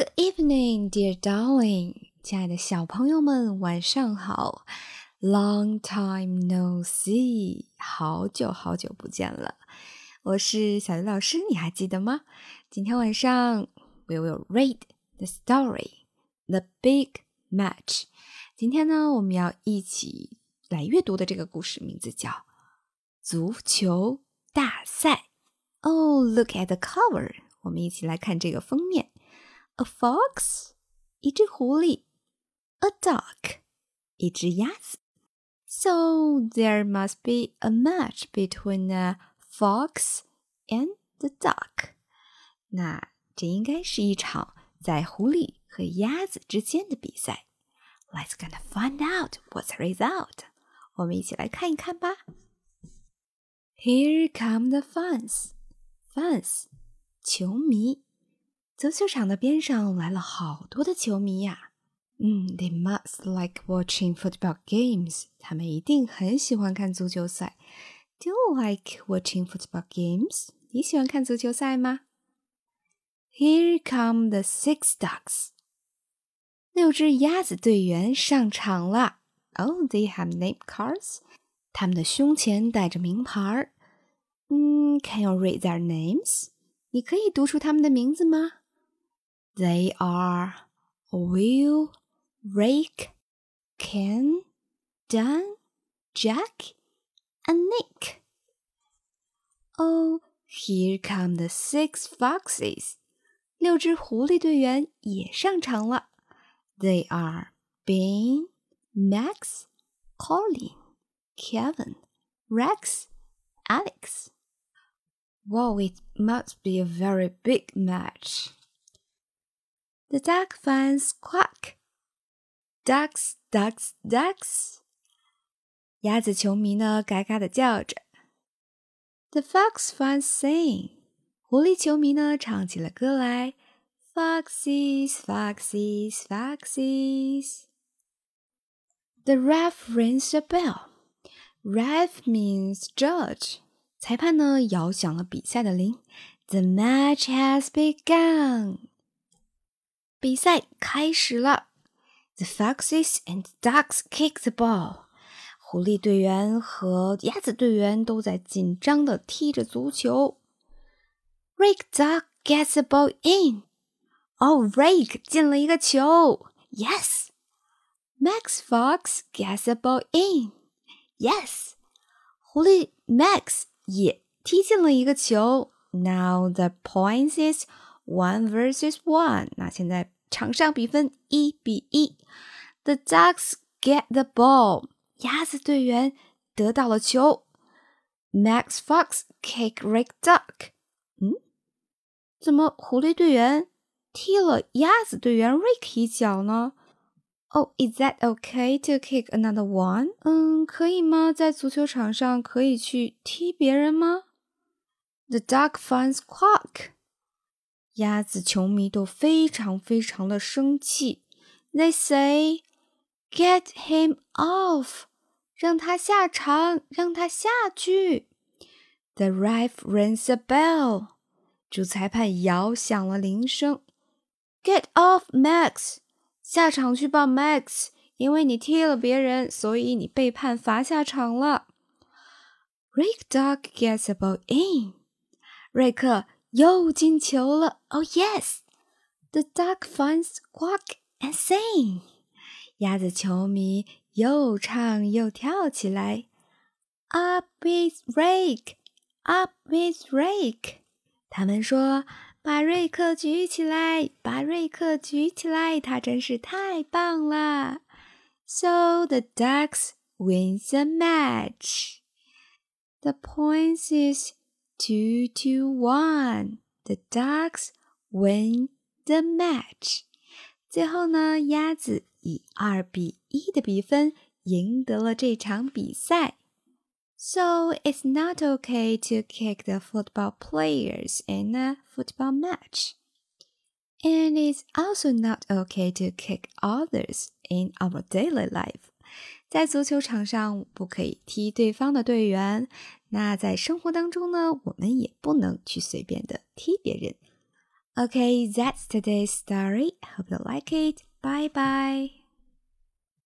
Good evening, dear darling，亲爱的小朋友们，晚上好。Long time no see，好久好久不见了。我是小鱼老师，你还记得吗？今天晚上 we will read the story, The Big Match。今天呢，我们要一起来阅读的这个故事名字叫《足球大赛》。Oh, look at the cover！我们一起来看这个封面。A fox，一只狐狸；a duck，一只鸭子。So there must be a match between a fox and the duck。那这应该是一场在狐狸和鸭子之间的比赛。Let's gonna find out what's the result。我们一起来看一看吧。Here come the fans。fans，球迷。 足球场的边上来了好多的球迷呀。嗯，They must like watching football games。他们一定很喜欢看足球赛。Do you like watching football games？你喜欢看足球赛吗？Here come the six ducks。六只鸭子队员上场了。Oh, they have name cards。他们的胸前带着名牌儿。嗯，Can you read their names？你可以读出他们的名字吗 ？they are Will, Rake, Ken, Dan, Jack, and Nick. Oh, here come the six foxes. 六只狐狸队员也上场了。They are Ben, Max, Colin, Kevin, Rex, Alex. Wow, it must be a very big match. The duck fans quack. Ducks, ducks, ducks. 鸭子球迷呢，嘎嘎的叫着。The fox fans sing. 狐狸球迷呢，唱起了歌来。Foxes, foxes, foxes. The ref rings a bell. Ref means judge. 裁判呢，摇响了比赛的铃。The match has begun. 比赛开始了。The foxes and ducks kick the ball. 狐狸队员和鸭子队员都在紧张的踢着足球。Rick Duck gets the ball in。哦，Rick oh, 进了一个球。Yes。Max Fox gets the ball in。Yes。狐狸 Max 也踢进了一个球。Now the points is one versus one。那现在场上比分一比一。The ducks get the ball。鸭子队员得到了球。Max Fox kick Rick Duck。嗯，怎么狐狸队员踢了鸭子队员 Rick 一脚呢？Oh, is that okay to kick another one？嗯，可以吗？在足球场上可以去踢别人吗？The duck fans quack。 鸭子球迷都非常非常的生气。They say, "Get him off，让他下场，让他下去。The ref rings a bell，主裁判摇响了铃声。Get off, Max，下场去吧，Max，因为你踢了别人，所以你被判罚下场了。Rick dog gets a ball in，瑞克又进球了！Oh yes! The duck finds quack and sing. 鸭子球迷又唱又跳起来。Up with Rick! Up with Rick! 他们说：“把瑞克举起来，把瑞克举起来！他真是太棒了。” So the ducks win the match. The points is two to one. The ducks win the match. 最后呢，鸭子以二比一的比分赢得了这场比赛。So it's not okay to kick the football players in a football match. And it's also not okay to kick others in our daily life. 在足球场上不可以踢对方的队员， 那在生活当中呢，我们也不能去随便的踢别人。Okay, that's today's story. Hope you like it. Bye bye.